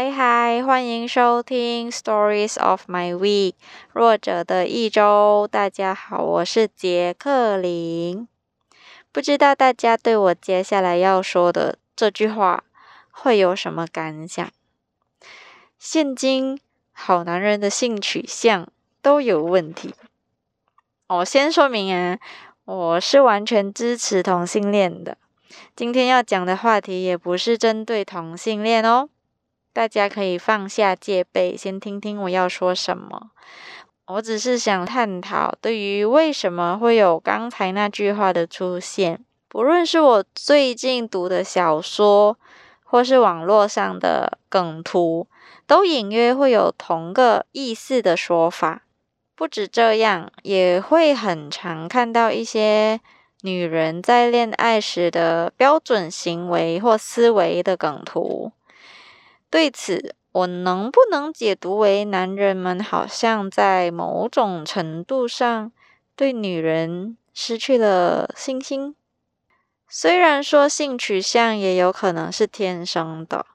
嗨嗨，欢迎收听 Stories of My Week，弱者的一周。大家好，我是杰克林。不知道大家对我接下来要说的这句话会有什么感想？现今好男人的性取向都有问题。我先说明啊，我是完全支持同性恋的。今天要讲的话题也不是针对同性恋哦。大家可以放下戒备，先听听我要说什么。我只是想探讨，对于为什么会有刚才那句话的出现，不论是我最近读的小说，或是网络上的梗图，都隐约会有同个意思的说法。不止这样，也会很常看到一些女人在恋爱时的标准行为或思维的梗图。对此，我能不能解读为男人们好像在某种程度上对女人失去了信心？虽然说性取向也有可能是天生的，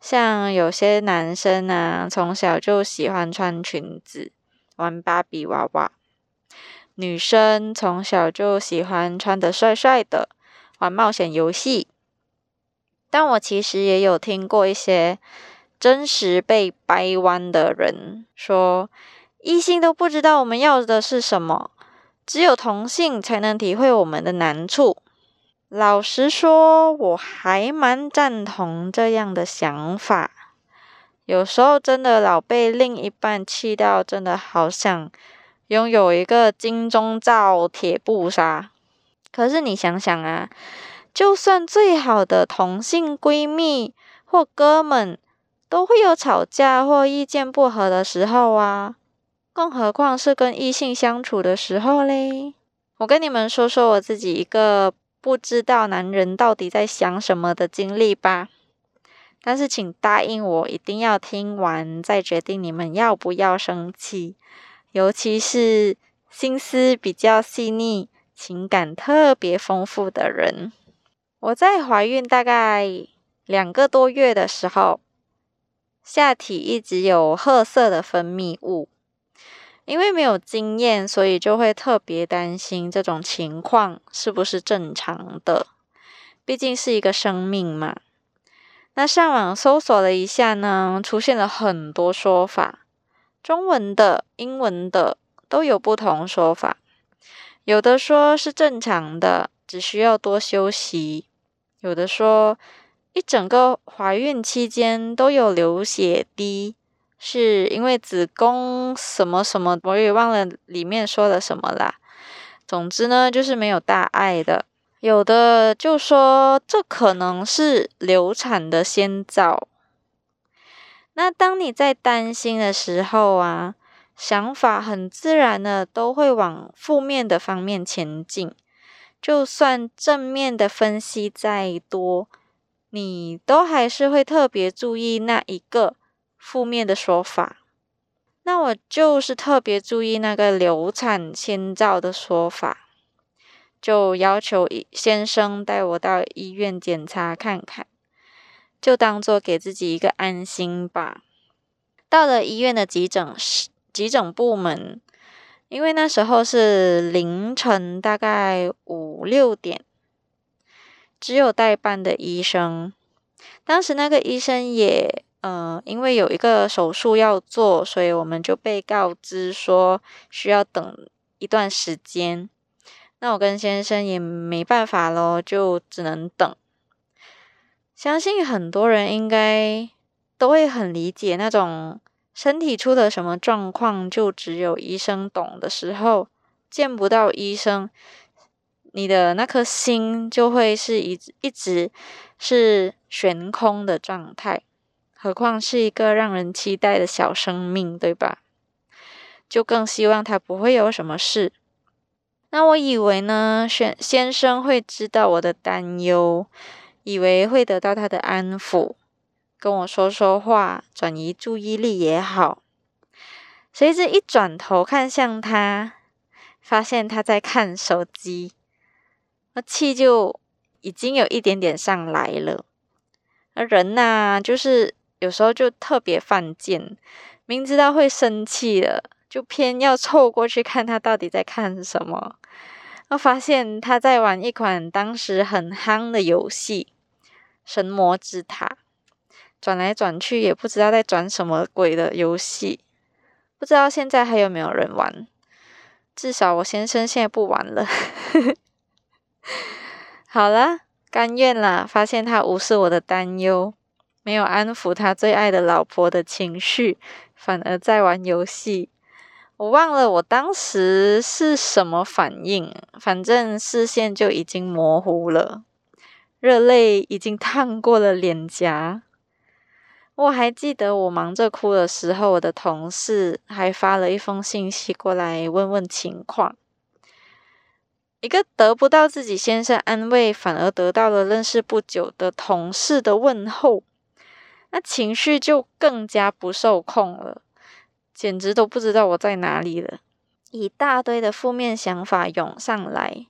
像有些男生啊，从小就喜欢穿裙子、玩芭比娃娃；女生从小就喜欢穿的帅帅的、玩冒险游戏。但我其实也有听过一些真实被掰弯的人说，异性都不知道我们要的是什么，只有同性才能体会我们的难处。老实说，我还蛮赞同这样的想法。有时候真的老被另一半气到，真的好想拥有一个金钟罩铁布衫。可是你想想啊。就算最好的同性闺蜜或哥们，都会有吵架或意见不合的时候啊，更何况是跟异性相处的时候嘞。我跟你们说说我自己一个不知道男人到底在想什么的经历吧。但是请答应我，一定要听完再决定你们要不要生气，尤其是心思比较细腻、情感特别丰富的人。我在怀孕大概两个多月的时候，下体一直有褐色的分泌物。因为没有经验，所以就会特别担心这种情况是不是正常的。毕竟是一个生命嘛。那上网搜索了一下呢，出现了很多说法，中文的、英文的都有不同说法。有的说是正常的，只需要多休息。有的说，一整个怀孕期间都有流血滴，是因为子宫什么什么，我也忘了里面说了什么啦。总之呢，就是没有大碍的。有的就说这可能是流产的先兆。那当你在担心的时候啊，想法很自然的都会往负面的方面前进。就算正面的分析再多，你都还是会特别注意那一个负面的说法。那我就是特别注意那个流产先兆的说法，就要求先生带我到医院检查看看，就当做给自己一个安心吧。到了医院的急诊室，急诊部门。因为那时候是凌晨，大概五六点，只有代班的医生。当时那个医生也，呃，因为有一个手术要做，所以我们就被告知说需要等一段时间。那我跟先生也没办法咯，就只能等。相信很多人应该都会很理解那种。身体出了什么状况，就只有医生懂的时候，见不到医生，你的那颗心就会是一一直是悬空的状态。何况是一个让人期待的小生命，对吧？就更希望他不会有什么事。那我以为呢，先先生会知道我的担忧，以为会得到他的安抚。跟我说说话，转移注意力也好。谁知一转头看向他，发现他在看手机，那气就已经有一点点上来了。而人呐，就是有时候就特别犯贱，明知道会生气了，就偏要凑过去看他到底在看什么。我发现他在玩一款当时很夯的游戏《神魔之塔》，转来转去也不知道在转什么鬼的游戏，不知道现在还有没有人玩。至少我先生现在不玩了。好了，甘愿啦。发现他无视我的担忧，没有安抚他最爱的老婆的情绪，反而在玩游戏。我忘了我当时是什么反应，反正视线就已经模糊了，热泪已经烫过了脸颊。我还记得我忙着哭的时候，我的同事还发了一封信息过来问问情况。一个得不到自己先生安慰，反而得到了认识不久的同事的问候，那情绪就更加不受控了。简直都不知道我在哪里了，一大堆的负面想法涌上来。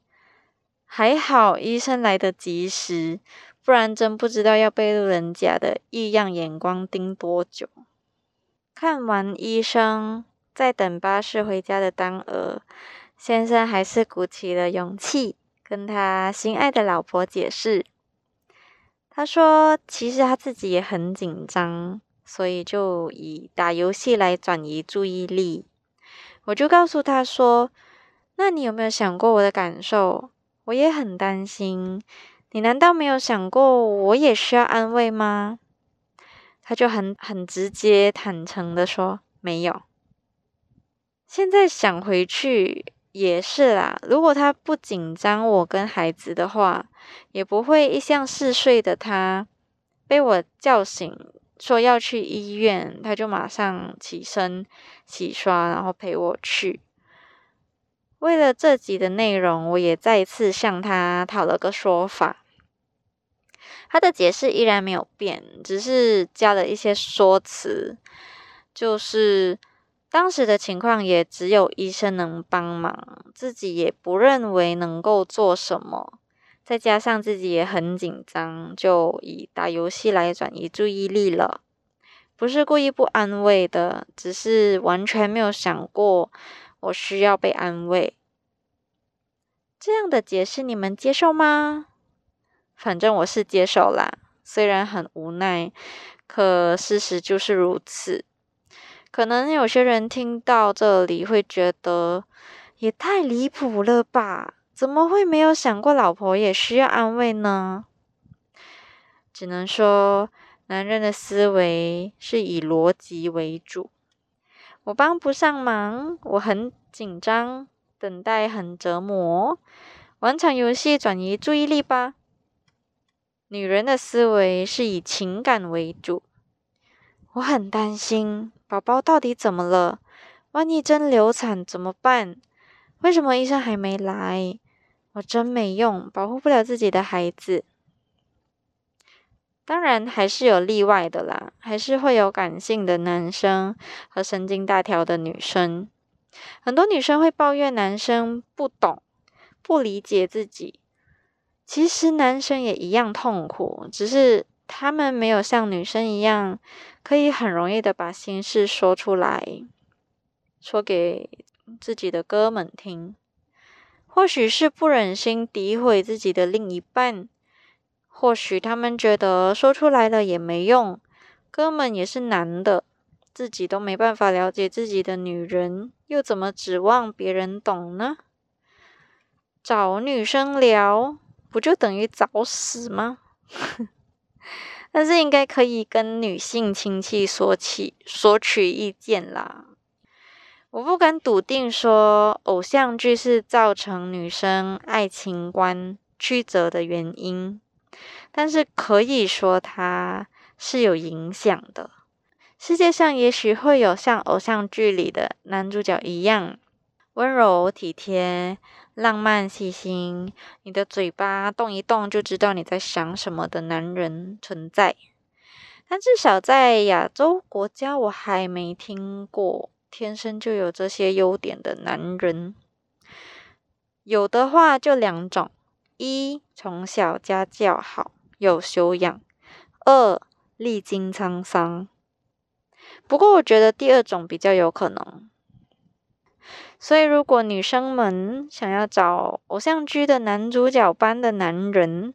还好医生来得及时，不然真不知道要被路人甲的异样眼光盯多久。看完医生，在等巴士回家的当儿，先生还是鼓起了勇气，跟他心爱的老婆解释。他说：“其实他自己也很紧张。”所以就以打游戏来转移注意力。我就告诉他说：“那你有没有想过我的感受？我也很担心。你难道没有想过我也需要安慰吗？”他就很很直接坦诚的说：“没有。”现在想回去也是啦。如果他不紧张我跟孩子的话，也不会一向嗜睡的他被我叫醒。说要去医院，他就马上起身洗刷，然后陪我去。为了这集的内容，我也再次向他讨了个说法。他的解释依然没有变，只是加了一些说辞，就是当时的情况也只有医生能帮忙，自己也不认为能够做什么。再加上自己也很紧张，就以打游戏来转移注意力了。不是故意不安慰的，只是完全没有想过我需要被安慰。这样的解释你们接受吗？反正我是接受啦，虽然很无奈，可事实就是如此。可能有些人听到这里会觉得也太离谱了吧？怎么会没有想过老婆也需要安慰呢？只能说，男人的思维是以逻辑为主。我帮不上忙，我很紧张，等待很折磨，玩场游戏转移注意力吧。女人的思维是以情感为主。我很担心，宝宝到底怎么了？万一真流产怎么办？为什么医生还没来？我真没用，保护不了自己的孩子。当然还是有例外的啦，还是会有感性的男生和神经大条的女生。很多女生会抱怨男生不懂、不理解自己。其实男生也一样痛苦，只是他们没有像女生一样，可以很容易的把心事说出来，说给自己的哥们听。或许是不忍心诋毁自己的另一半，或许他们觉得说出来了也没用，哥们也是男的，自己都没办法了解自己的女人，又怎么指望别人懂呢？找女生聊，不就等于找死吗？但是应该可以跟女性亲戚索起索取意见啦。我不敢笃定说偶像剧是造成女生爱情观曲折的原因，但是可以说它是有影响的。世界上也许会有像偶像剧里的男主角一样温柔体贴、浪漫细心，你的嘴巴动一动就知道你在想什么的男人存在，但至少在亚洲国家，我还没听过。天生就有这些优点的男人，有的话就两种：一从小家教好，有修养；二历经沧桑。不过，我觉得第二种比较有可能。所以，如果女生们想要找偶像剧的男主角般的男人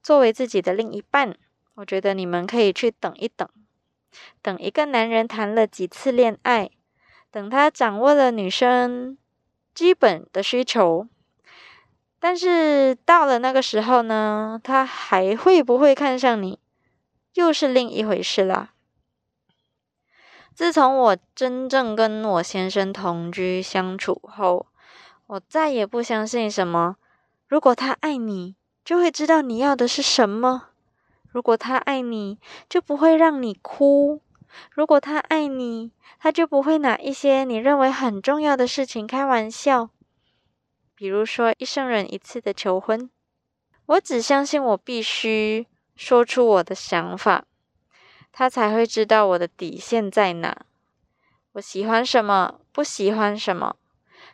作为自己的另一半，我觉得你们可以去等一等，等一个男人谈了几次恋爱，等他掌握了女生基本的需求，但是到了那个时候呢，他还会不会看上你，又是另一回事啦。自从我真正跟我先生同居相处后，我再也不相信什么“如果他爱你，就会知道你要的是什么；如果他爱你，就不会让你哭；如果他爱你，他就不会拿一些你认为很重要的事情开玩笑，比如说一生人一次的求婚。我只相信我必须说出我的想法。”他才会知道我的底线在哪，我喜欢什么，不喜欢什么，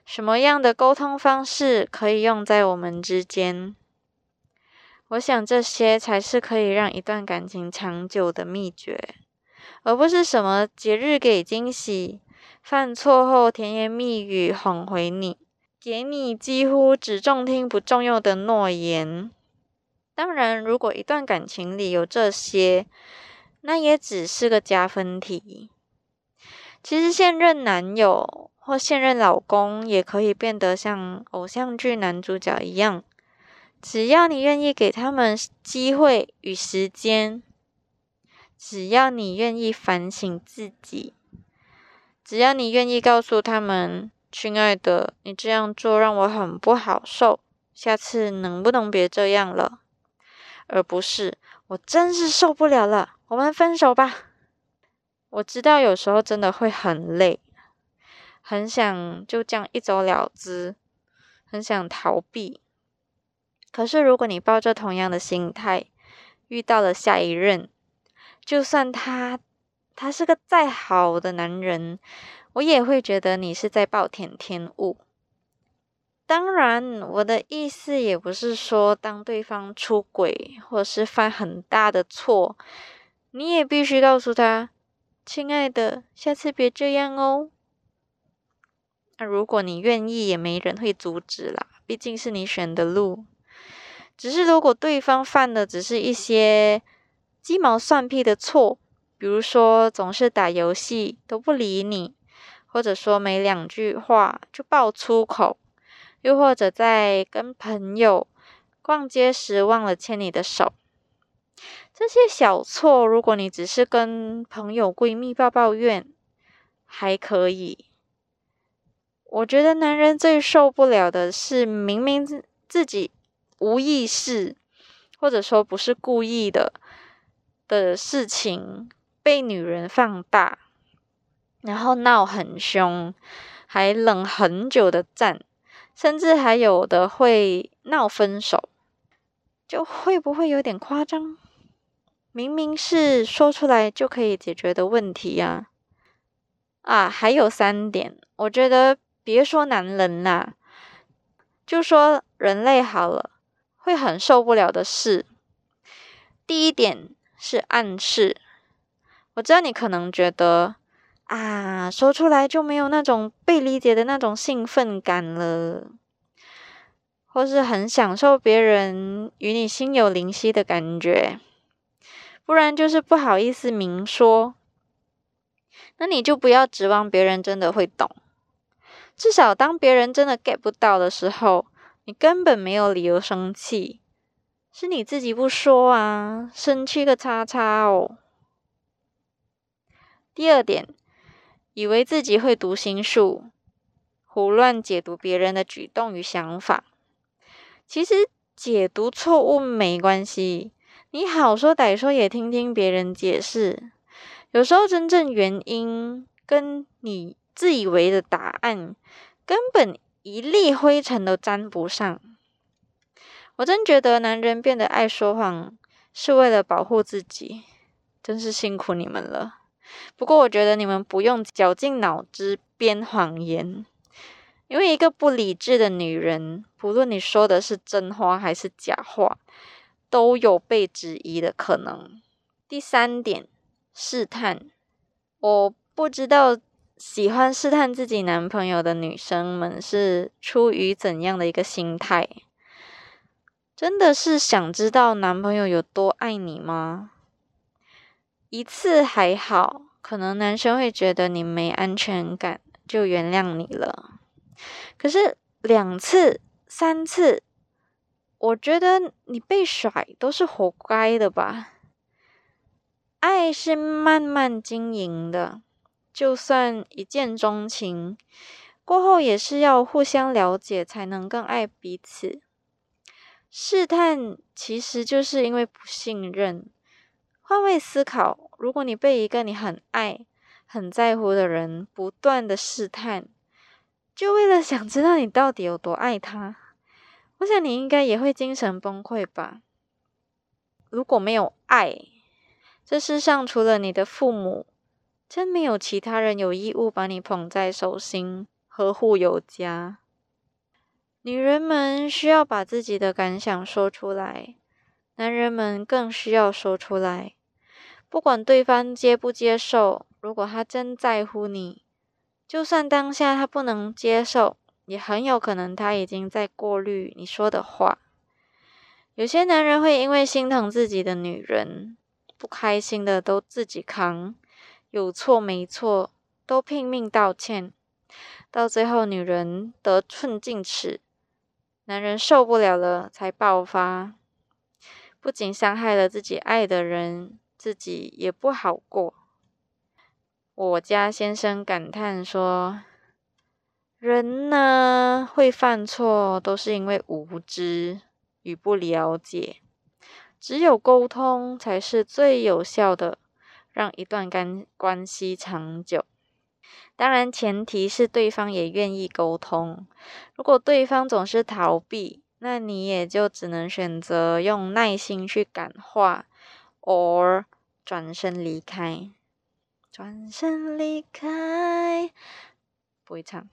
什么样的沟通方式可以用在我们之间。我想这些才是可以让一段感情长久的秘诀，而不是什么节日给惊喜，犯错后甜言蜜语哄回你，给你几乎只重听不重用的诺言。当然，如果一段感情里有这些，那也只是个加分题。其实现任男友或现任老公也可以变得像偶像剧男主角一样，只要你愿意给他们机会与时间，只要你愿意反省自己，只要你愿意告诉他们：“亲爱的，你这样做让我很不好受，下次能不能别这样了？”而不是我真是受不了了。我们分手吧。我知道有时候真的会很累，很想就这样一走了之，很想逃避。可是如果你抱着同样的心态，遇到了下一任，就算他他是个再好的男人，我也会觉得你是在暴殄天物。当然，我的意思也不是说当对方出轨或是犯很大的错。你也必须告诉他，亲爱的，下次别这样哦。那如果你愿意，也没人会阻止啦，毕竟是你选的路。只是如果对方犯的只是一些鸡毛蒜皮的错，比如说总是打游戏都不理你，或者说没两句话就爆粗口，又或者在跟朋友逛街时忘了牵你的手。这些小错，如果你只是跟朋友、闺蜜抱抱怨，还可以。我觉得男人最受不了的是，明明自己无意识，或者说不是故意的的事情，被女人放大，然后闹很凶，还冷很久的战，甚至还有的会闹分手，就会不会有点夸张？明明是说出来就可以解决的问题呀！啊，还有三点，我觉得别说男人啦，就说人类好了，会很受不了的事。第一点是暗示，我知道你可能觉得啊，说出来就没有那种被理解的那种兴奋感了，或是很享受别人与你心有灵犀的感觉。不然就是不好意思明说，那你就不要指望别人真的会懂。至少当别人真的 get 不到的时候，你根本没有理由生气，是你自己不说啊，生气个叉叉哦。第二点，以为自己会读心术，胡乱解读别人的举动与想法，其实解读错误没关系。你好说歹说也听听别人解释，有时候真正原因跟你自以为的答案根本一粒灰尘都沾不上。我真觉得男人变得爱说谎是为了保护自己，真是辛苦你们了。不过我觉得你们不用绞尽脑汁编谎言，因为一个不理智的女人，不论你说的是真话还是假话。都有被质疑的可能。第三点，试探。我不知道喜欢试探自己男朋友的女生们是出于怎样的一个心态？真的是想知道男朋友有多爱你吗？一次还好，可能男生会觉得你没安全感，就原谅你了。可是两次、三次，我觉得你被甩都是活该的吧。爱是慢慢经营的，就算一见钟情，过后也是要互相了解，才能更爱彼此。试探其实就是因为不信任。换位思考，如果你被一个你很爱、很在乎的人不断的试探，就为了想知道你到底有多爱他，我想你应该也会精神崩溃吧。如果没有爱，这世上除了你的父母，真没有其他人有义务把你捧在手心，呵护有加。女人们需要把自己的感想说出来，男人们更需要说出来。不管对方接不接受，如果他真在乎你，就算当下他不能接受，也很有可能他已经在过滤你说的话。有些男人会因为心疼自己的女人。不开心的都自己扛，有错没错都拼命道歉，到最后女人得寸进尺，男人受不了了才爆发，不仅伤害了自己爱的人，自己也不好过。我家先生感叹说：“人呢会犯错，都是因为无知与不了解。”只有沟通才是最有效的，让一段关关系长久。当然，前提是对方也愿意沟通。如果对方总是逃避，那你也就只能选择用耐心去感化，or 转身离开。转身离开，不会唱。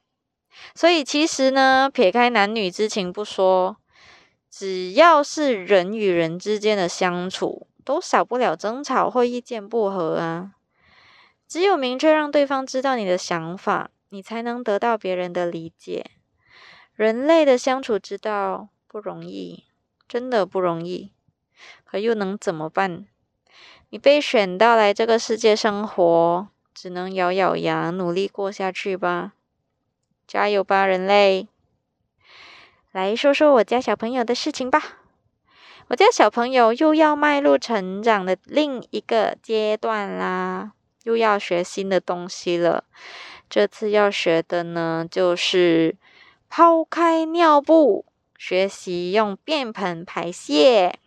所以其实呢，撇开男女之情不说。只要是人与人之间的相处，都少不了争吵或意见不合啊。只有明确让对方知道你的想法，你才能得到别人的理解。人类的相处之道不容易，真的不容易。可又能怎么办？你被选到来这个世界生活，只能咬咬牙努力过下去吧。加油吧，人类！来说说我家小朋友的事情吧。我家小朋友又要迈入成长的另一个阶段啦，又要学新的东西了。这次要学的呢，就是抛开尿布，学习用便盆排泄。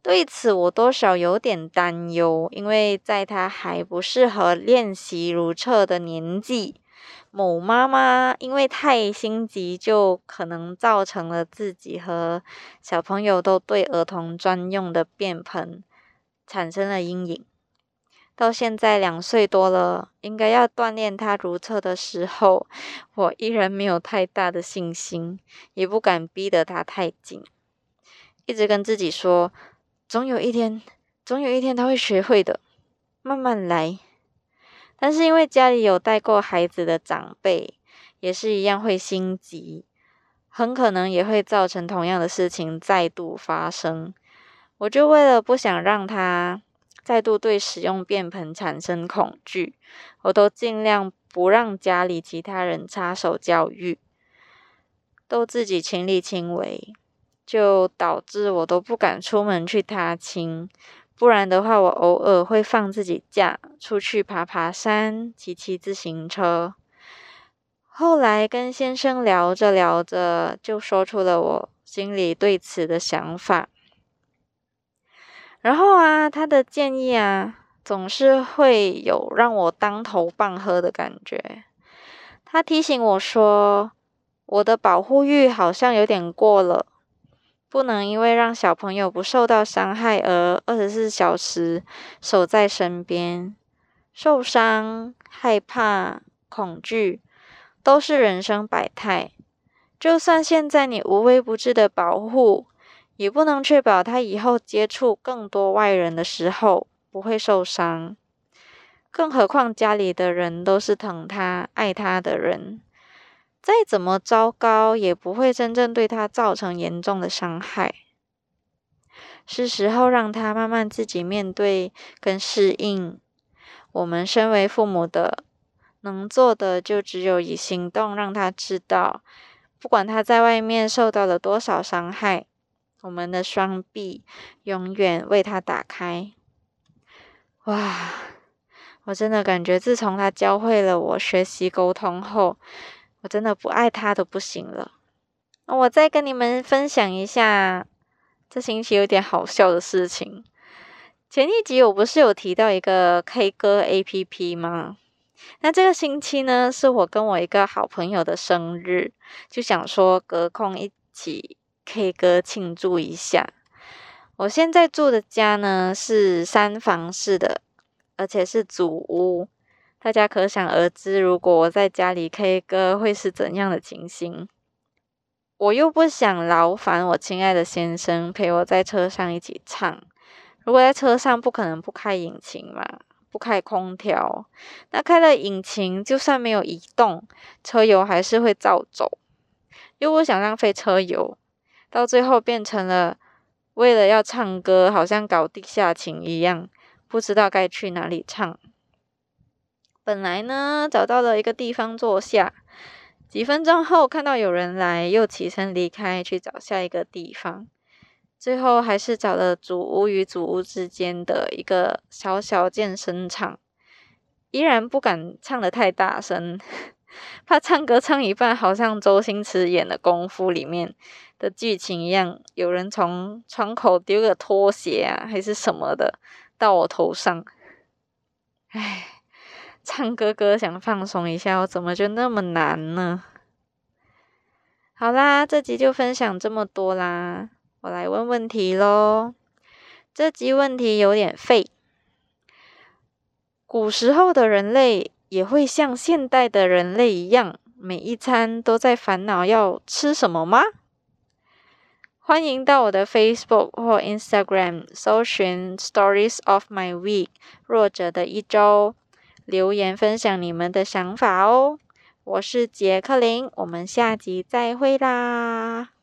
对此，我多少有点担忧，因为在他还不适合练习如厕的年纪。某妈妈因为太心急，就可能造成了自己和小朋友都对儿童专用的便盆产生了阴影。到现在两岁多了，应该要锻炼他如厕的时候，我依然没有太大的信心，也不敢逼得他太紧，一直跟自己说，总有一天，总有一天他会学会的，慢慢来。但是因为家里有带过孩子的长辈，也是一样会心急，很可能也会造成同样的事情再度发生。我就为了不想让他再度对使用便盆产生恐惧，我都尽量不让家里其他人插手教育，都自己亲力亲为，就导致我都不敢出门去踏青。不然的话，我偶尔会放自己假出去爬爬山、骑骑自行车。后来跟先生聊着聊着，就说出了我心里对此的想法。然后啊，他的建议啊，总是会有让我当头棒喝的感觉。他提醒我说，我的保护欲好像有点过了。不能因为让小朋友不受到伤害而二十四小时守在身边。受伤、害怕、恐惧都是人生百态。就算现在你无微不至的保护，也不能确保他以后接触更多外人的时候不会受伤。更何况家里的人都是疼他、爱他的人，再怎么糟糕也不会真正对他造成严重的伤害。是时候让他慢慢自己面对跟适应。我们身为父母的，能做的就只有以行动让他知道，不管他在外面受到了多少伤害，我们的双臂永远为他打开。哇！我真的感觉，自从他教会了我学习沟通后，我真的不爱他都不行了。我再跟你们分享一下这星期有点好笑的事情。前一集我不是有提到一个 K 歌 A P P 吗？那这个星期呢，是我跟我一个好朋友的生日，就想说隔空一起 K 歌庆祝一下。我现在住的家呢是三房式的。而且是祖屋，大家可想而知，如果我在家里 K 歌会是怎样的情形。我又不想劳烦我亲爱的先生陪我在车上一起唱。如果在车上不可能不开引擎嘛，不开空调，那开了引擎就算没有移动，车油还是会照走。又不想浪费车油，到最后变成了为了要唱歌，好像搞地下情一样。不知道该去哪里唱。本来呢，找到了一个地方坐下，几分钟后看到有人来，又起身离开，去找下一个地方。最后还是找了主屋与主屋之间的一个小小健身场。依然不敢唱的太大声，怕唱歌唱一半，好像周星驰演的功夫里面的剧情一样，有人从窗口丢个拖鞋啊，还是什么的。到我头上，唉，唱歌歌想放松一下，我怎么就那么难呢？好啦，这集就分享这么多啦，我来问问题喽。这集问题有点废，古时候的人类也会像现代的人类一样，每一餐都在烦恼要吃什么吗？欢迎到我的 Facebook 或 Instagram 搜寻 Stories of My Week 弱者的一周，留言分享你们的想法哦。我是杰克林，我们下集再会啦。